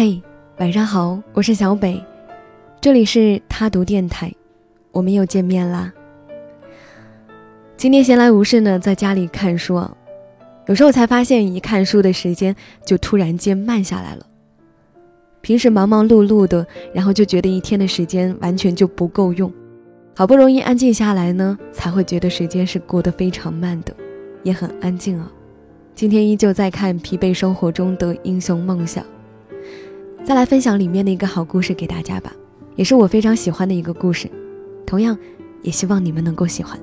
嘿，晚上好，我是小北，这里是他读电台，我们又见面啦。今天闲来无事呢，在家里看书啊，有时候才发现，一看书的时间就突然间慢下来了。平时忙忙碌碌的，然后就觉得一天的时间完全就不够用，好不容易安静下来呢，才会觉得时间是过得非常慢的，也很安静啊。今天依旧在看《疲惫生活中的英雄梦想》。再来分享里面的一个好故事给大家吧，也是我非常喜欢的一个故事，同样也希望你们能够喜欢。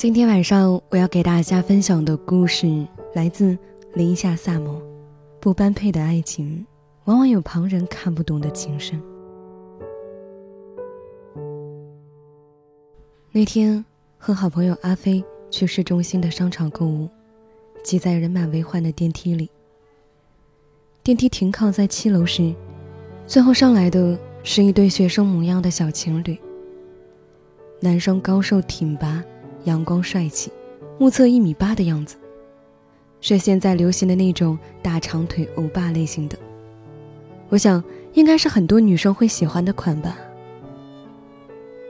今天晚上我要给大家分享的故事来自林夏萨摩。不般配的爱情，往往有旁人看不懂的情深。那天和好朋友阿飞去市中心的商场购物，挤在人满为患的电梯里。电梯停靠在七楼时，最后上来的是一对学生模样的小情侣。男生高瘦挺拔。阳光帅气，目测一米八的样子，是现在流行的那种大长腿欧巴类型的。我想应该是很多女生会喜欢的款吧。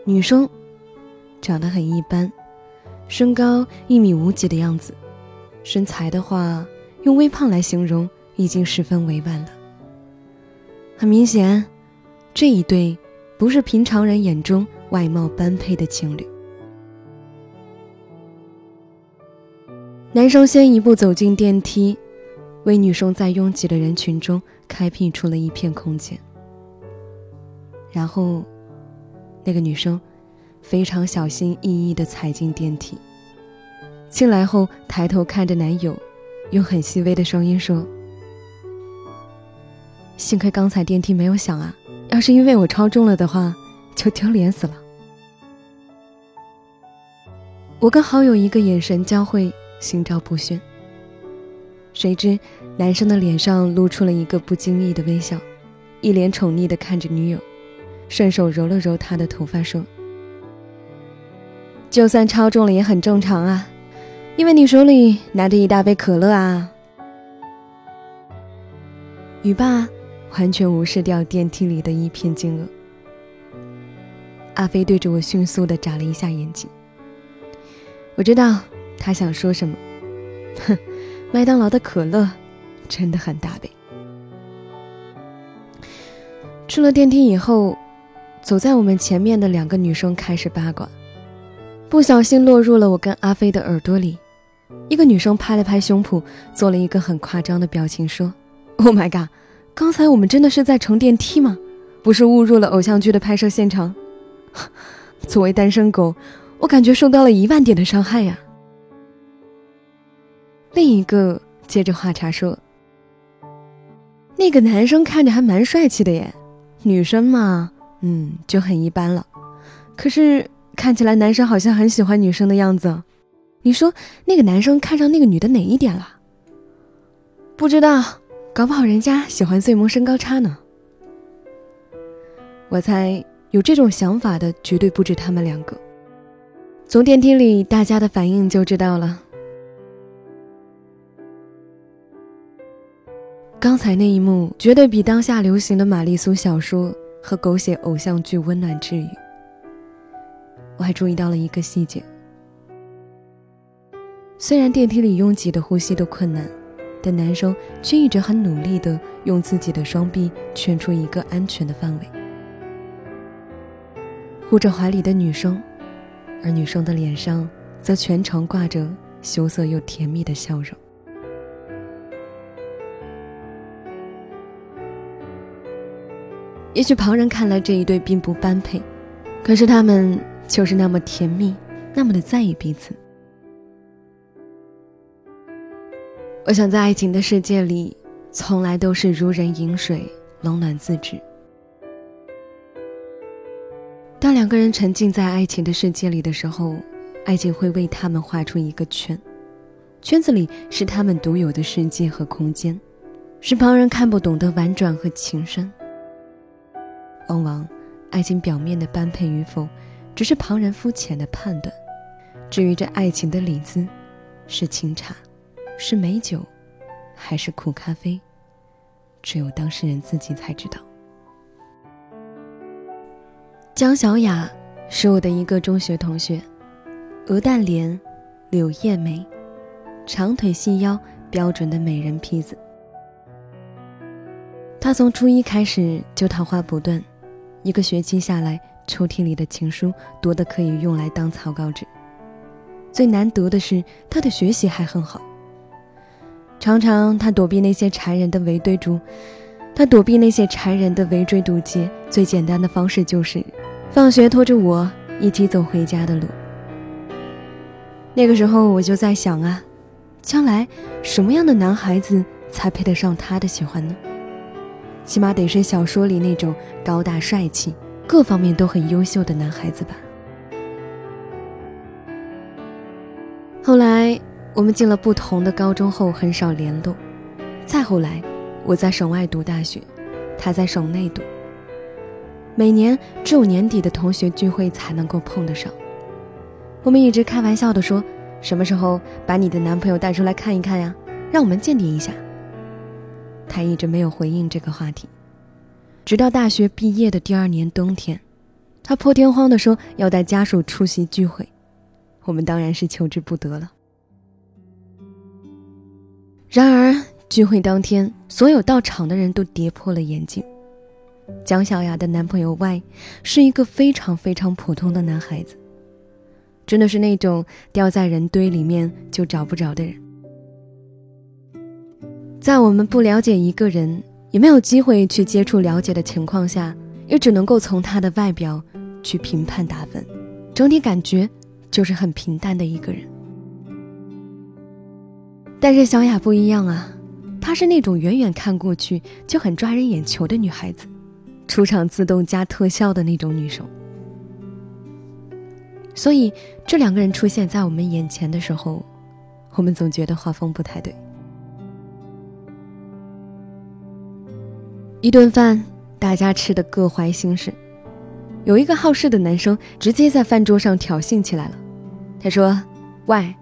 女生长得很一般，身高一米五几的样子，身材的话用微胖来形容已经十分委婉了。很明显，这一对不是平常人眼中外貌般配的情侣。男生先一步走进电梯，为女生在拥挤的人群中开辟出了一片空间。然后，那个女生非常小心翼翼地踩进电梯。进来后，抬头看着男友，用很细微的声音说：“幸亏刚才电梯没有响啊，要是因为我超重了的话，就丢脸死了。”我跟好友一个眼神交汇。心照不宣。谁知，男生的脸上露出了一个不经意的微笑，一脸宠溺的看着女友，顺手揉了揉她的头发，说：“就算超重了也很正常啊，因为你手里拿着一大杯可乐啊。”雨爸完全无视掉电梯里的一片惊愕。阿飞对着我迅速的眨了一下眼睛。我知道。他想说什么？哼，麦当劳的可乐真的很大杯。出了电梯以后，走在我们前面的两个女生开始八卦，不小心落入了我跟阿飞的耳朵里。一个女生拍了拍胸脯，做了一个很夸张的表情，说：“Oh my god，刚才我们真的是在乘电梯吗？不是误入了偶像剧的拍摄现场？” 作为单身狗，我感觉受到了一万点的伤害呀。另一个接着话茬说：“那个男生看着还蛮帅气的耶，女生嘛，嗯，就很一般了。可是看起来男生好像很喜欢女生的样子。你说那个男生看上那个女的哪一点了？不知道，搞不好人家喜欢最萌身高差呢。我猜有这种想法的绝对不止他们两个。从电梯里大家的反应就知道了。”刚才那一幕绝对比当下流行的玛丽苏小说和狗血偶像剧温暖治愈。我还注意到了一个细节：虽然电梯里拥挤的呼吸都困难，但男生却一直很努力的用自己的双臂圈出一个安全的范围，护着怀里的女生，而女生的脸上则全程挂着羞涩又甜蜜的笑容。也许旁人看来这一对并不般配，可是他们就是那么甜蜜，那么的在意彼此。我想在爱情的世界里，从来都是如人饮水，冷暖自知。当两个人沉浸在爱情的世界里的时候，爱情会为他们画出一个圈，圈子里是他们独有的世界和空间，是旁人看不懂的婉转和情深。往往，爱情表面的般配与否，只是旁人肤浅的判断。至于这爱情的里子，是清茶，是美酒，还是苦咖啡，只有当事人自己才知道。江小雅是我的一个中学同学，鹅蛋脸，柳叶眉，长腿细腰，标准的美人坯子。她从初一开始就桃花不断，一个学期下来，抽屉里的情书多得可以用来当草稿纸。最难得的是，他的学习还很好。常常他躲避那些缠人的围追堵，他躲避那些缠人的围追堵截，最简单的方式就是。放学拖着我一起走回家的路。那个时候我就在想啊，将来什么样的男孩子才配得上他的喜欢呢？起码得是小说里那种高大帅气、各方面都很优秀的男孩子吧。后来我们进了不同的高中后很少联络，再后来我在省外读大学，他在省内读。每年只有年底的同学聚会才能够碰得上。我们一直开玩笑的说：“什么时候把你的男朋友带出来看一看呀？让我们鉴定一下。”他一直没有回应这个话题，直到大学毕业的第二年冬天，他破天荒的说要带家属出席聚会，我们当然是求之不得了。然而聚会当天，所有到场的人都跌破了眼镜。江小雅的男朋友 Y 是一个非常非常普通的男孩子，真的是那种掉在人堆里面就找不着的人。在我们不了解一个人，也没有机会去接触了解的情况下，也只能够从他的外表去评判打分，整体感觉就是很平淡的一个人。但是小雅不一样啊，她是那种远远看过去就很抓人眼球的女孩子。出场自动加特效的那种女生，所以这两个人出现在我们眼前的时候，我们总觉得画风不太对。一顿饭，大家吃的各怀心事，有一个好事的男生直接在饭桌上挑衅起来了。他说：“喂，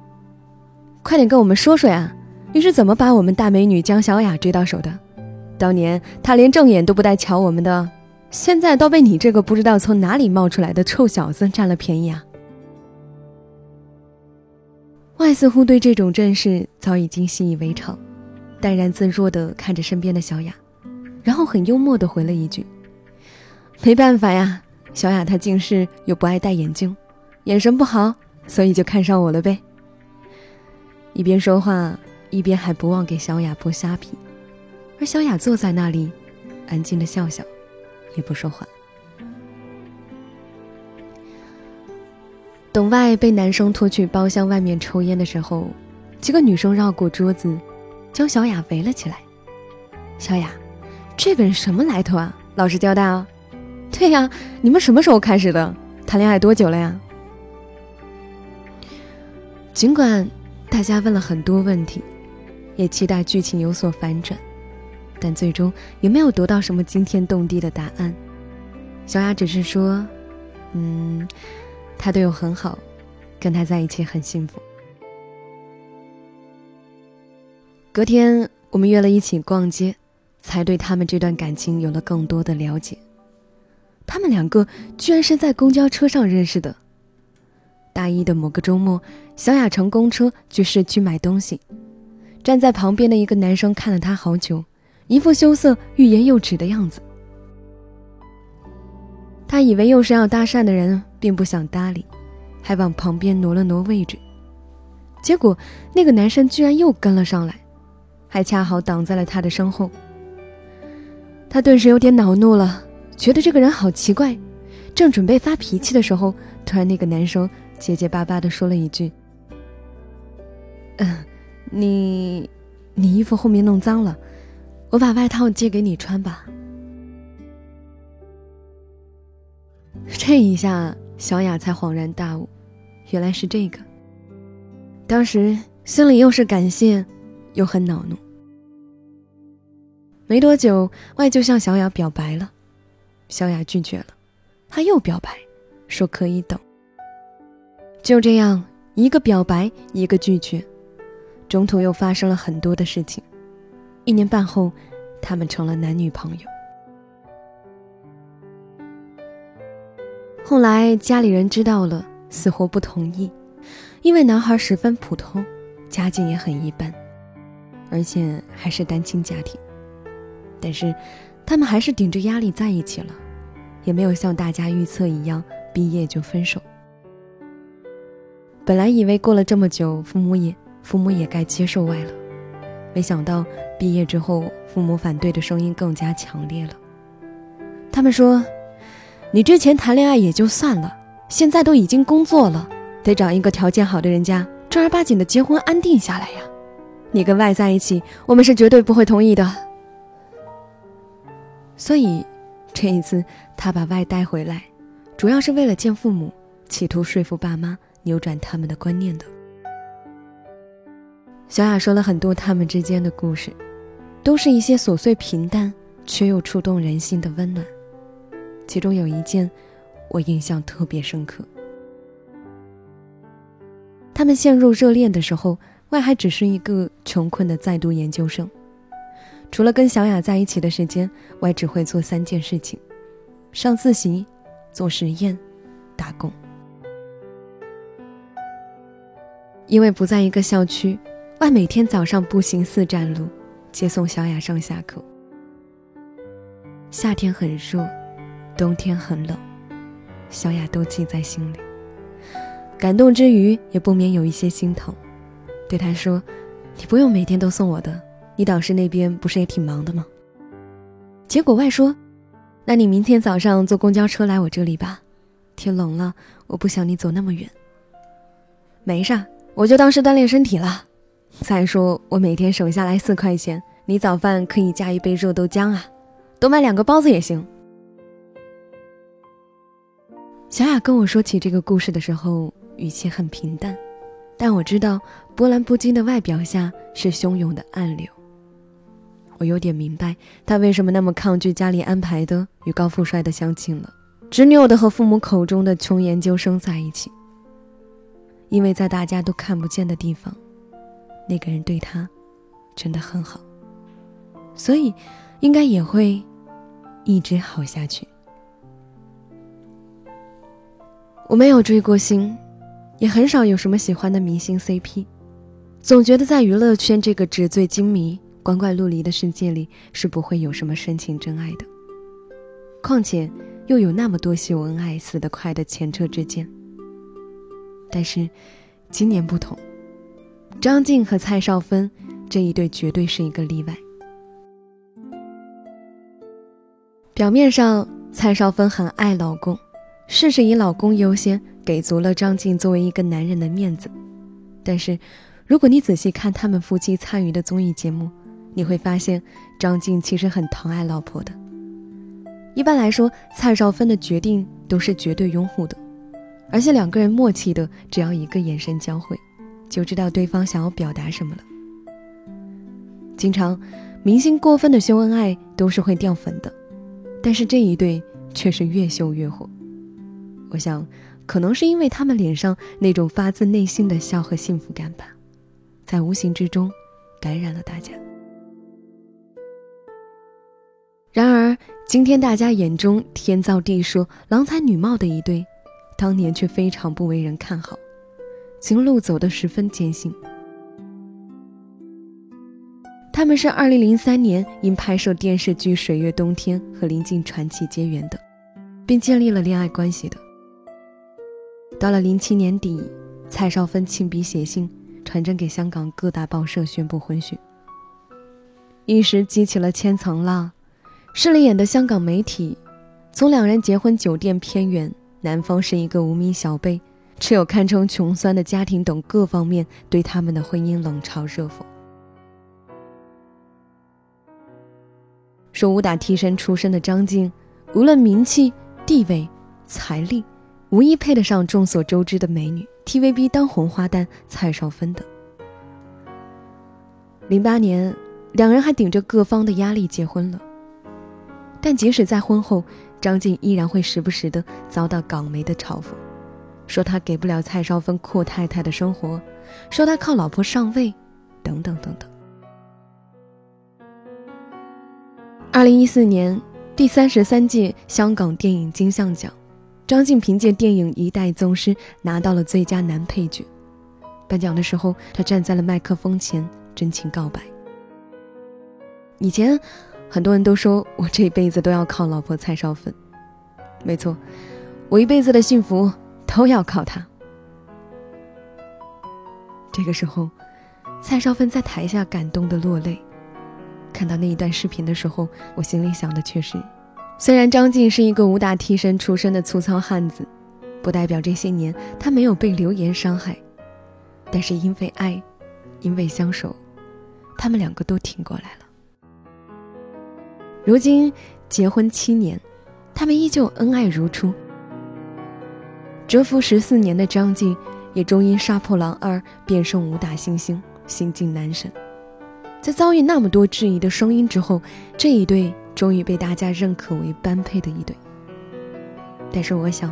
快点跟我们说说呀，你是怎么把我们大美女江小雅追到手的？当年她连正眼都不带瞧我们的。”现在都被你这个不知道从哪里冒出来的臭小子占了便宜啊！外似乎对这种阵势早已经习以为常，淡然自若地看着身边的小雅，然后很幽默的回了一句：“没办法呀，小雅她近视又不爱戴眼镜，眼神不好，所以就看上我了呗。”一边说话，一边还不忘给小雅剥虾皮，而小雅坐在那里，安静的笑笑。也不说话。等外被男生拖去包厢外面抽烟的时候，几个女生绕过桌子，将小雅围了起来。小雅，这个人什么来头啊？老实交代啊！对呀，你们什么时候开始的？谈恋爱多久了呀？尽管大家问了很多问题，也期待剧情有所反转。但最终也没有得到什么惊天动地的答案。小雅只是说：“嗯，他对我很好，跟他在一起很幸福。”隔天我们约了一起逛街，才对他们这段感情有了更多的了解。他们两个居然是在公交车上认识的。大一的某个周末，小雅乘公车去市区买东西，站在旁边的一个男生看了她好久。一副羞涩、欲言又止的样子。他以为又是要搭讪的人，并不想搭理，还往旁边挪了挪位置。结果那个男生居然又跟了上来，还恰好挡在了他的身后。他顿时有点恼怒了，觉得这个人好奇怪。正准备发脾气的时候，突然那个男生结结巴巴地说了一句：“嗯，你，你衣服后面弄脏了。”我把外套借给你穿吧。这一下，小雅才恍然大悟，原来是这个。当时心里又是感谢，又很恼怒。没多久，外就向小雅表白了，小雅拒绝了，他又表白，说可以等。就这样，一个表白，一个拒绝，中途又发生了很多的事情。一年半后，他们成了男女朋友。后来家里人知道了，死活不同意，因为男孩十分普通，家境也很一般，而且还是单亲家庭。但是，他们还是顶着压力在一起了，也没有像大家预测一样毕业就分手。本来以为过了这么久，父母也父母也该接受外了，没想到毕业之后，父母反对的声音更加强烈了。他们说。你之前谈恋爱也就算了，现在都已经工作了，得找一个条件好的人家，正儿八经的结婚安定下来呀。你跟外在一起，我们是绝对不会同意的。所以，这一次他把外带回来，主要是为了见父母，企图说服爸妈扭转他们的观念的。小雅说了很多他们之间的故事，都是一些琐碎平淡却又触动人心的温暖。其中有一件，我印象特别深刻。他们陷入热恋的时候，外还只是一个穷困的在读研究生。除了跟小雅在一起的时间，外只会做三件事情：上自习、做实验、打工。因为不在一个校区，外每天早上步行四站路，接送小雅上下课。夏天很热。冬天很冷，小雅都记在心里。感动之余，也不免有一些心疼，对他说：“你不用每天都送我的，你导师那边不是也挺忙的吗？”结果外说：“那你明天早上坐公交车来我这里吧，天冷了，我不想你走那么远。”没事，我就当是锻炼身体了。再说我每天省下来四块钱，你早饭可以加一杯热豆浆啊，多买两个包子也行。小雅跟我说起这个故事的时候，语气很平淡，但我知道波澜不惊的外表下是汹涌的暗流。我有点明白他为什么那么抗拒家里安排的与高富帅的相亲了，执拗的和父母口中的穷研究生在一起。因为在大家都看不见的地方，那个人对他真的很好，所以应该也会一直好下去。我没有追过星，也很少有什么喜欢的明星 CP，总觉得在娱乐圈这个纸醉金迷、光怪陆离的世界里是不会有什么深情真爱的。况且又有那么多秀恩爱、死得快的前车之鉴。但是今年不同，张晋和蔡少芬这一对绝对是一个例外。表面上，蔡少芬很爱老公。事事以老公优先，给足了张晋作为一个男人的面子。但是，如果你仔细看他们夫妻参与的综艺节目，你会发现张晋其实很疼爱老婆的。一般来说，蔡少芬的决定都是绝对拥护的，而且两个人默契的，只要一个眼神交汇，就知道对方想要表达什么了。经常，明星过分的秀恩爱都是会掉粉的，但是这一对却是越秀越火。我想，可能是因为他们脸上那种发自内心的笑和幸福感吧，在无形之中感染了大家。而，今天大家眼中天造地设、郎才女貌的一对，当年却非常不为人看好，情路走得十分艰辛。他们是2003年因拍摄电视剧《水月冬天》和林静传奇结缘的，并建立了恋爱关系的。到了零七年底，蔡少芬亲笔写信传真给香港各大报社宣布婚讯，一时激起了千层浪。势利眼的香港媒体，从两人结婚酒店偏远，男方是一个无名小辈，只有堪称穷酸的家庭等各方面，对他们的婚姻冷嘲热讽，说武打替身出身的张晋，无论名气地位。财力，无疑配得上众所周知的美女 TVB 当红花旦蔡少芬的。零八年，两人还顶着各方的压力结婚了。但即使在婚后，张晋依然会时不时的遭到港媒的嘲讽，说他给不了蔡少芬阔太太的生活，说他靠老婆上位，等等等等。二零一四年第三十三届香港电影金像奖，张晋凭借电影《一代宗师》拿到了最佳男配角。颁奖的时候，他站在了麦克风前。真情告白。以前，很多人都说我这一辈子都要靠老婆蔡少芬。没错，我一辈子的幸福都要靠她。这个时候，蔡少芬在台下感动的落泪。看到那一段视频的时候，我心里想的却是：虽然张晋是一个武打替身出身的粗糙汉子，不代表这些年他没有被流言伤害，但是因为爱，因为相守。他们两个都挺过来了。如今结婚七年，他们依旧恩爱如初。蛰伏十四年的张晋，也终因《杀破狼二》变身武打新星，新晋男神。在遭遇那么多质疑的声音之后，这一对终于被大家认可为般配的一对。但是我想，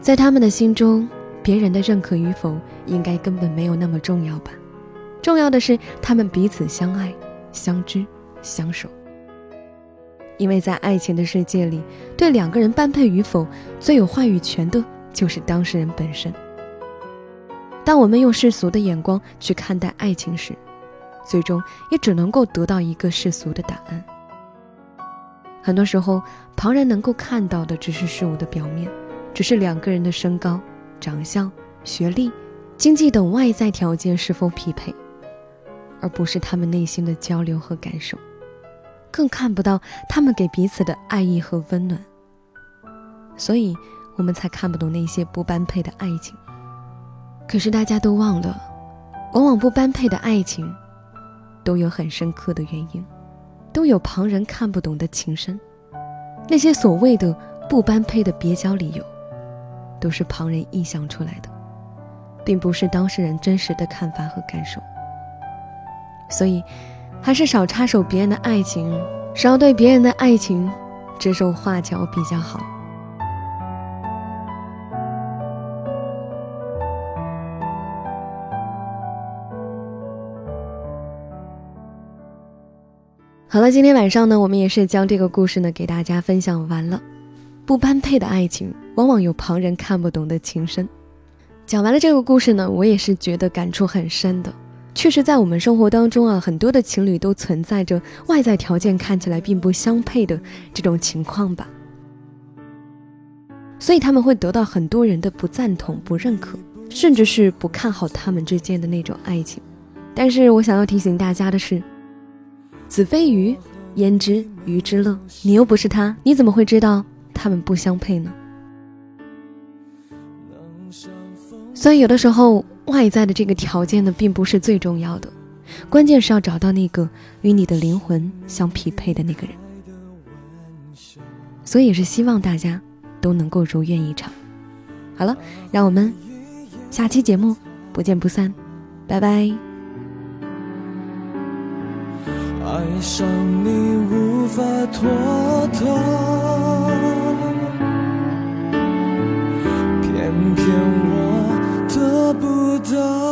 在他们的心中，别人的认可与否，应该根本没有那么重要吧。重要的是，他们彼此相爱、相知、相守。因为在爱情的世界里，对两个人般配与否，最有话语权的就是当事人本身。当我们用世俗的眼光去看待爱情时，最终也只能够得到一个世俗的答案。很多时候，旁人能够看到的只是事物的表面，只是两个人的身高、长相、学历、经济等外在条件是否匹配。而不是他们内心的交流和感受，更看不到他们给彼此的爱意和温暖，所以我们才看不懂那些不般配的爱情。可是大家都忘了，往往不般配的爱情，都有很深刻的原因，都有旁人看不懂的情深。那些所谓的不般配的蹩脚理由，都是旁人臆想出来的，并不是当事人真实的看法和感受。所以，还是少插手别人的爱情，少对别人的爱情指手画脚比较好。好了，今天晚上呢，我们也是将这个故事呢给大家分享完了。不般配的爱情，往往有旁人看不懂的情深。讲完了这个故事呢，我也是觉得感触很深的。确实，在我们生活当中啊，很多的情侣都存在着外在条件看起来并不相配的这种情况吧，所以他们会得到很多人的不赞同、不认可，甚至是不看好他们之间的那种爱情。但是我想要提醒大家的是，子非鱼，焉知鱼之乐？你又不是他，你怎么会知道他们不相配呢？所以有的时候。外在的这个条件呢，并不是最重要的，关键是要找到那个与你的灵魂相匹配的那个人。所以也是希望大家都能够如愿以偿。好了，让我们下期节目不见不散，拜拜。爱上你无法脱逃，不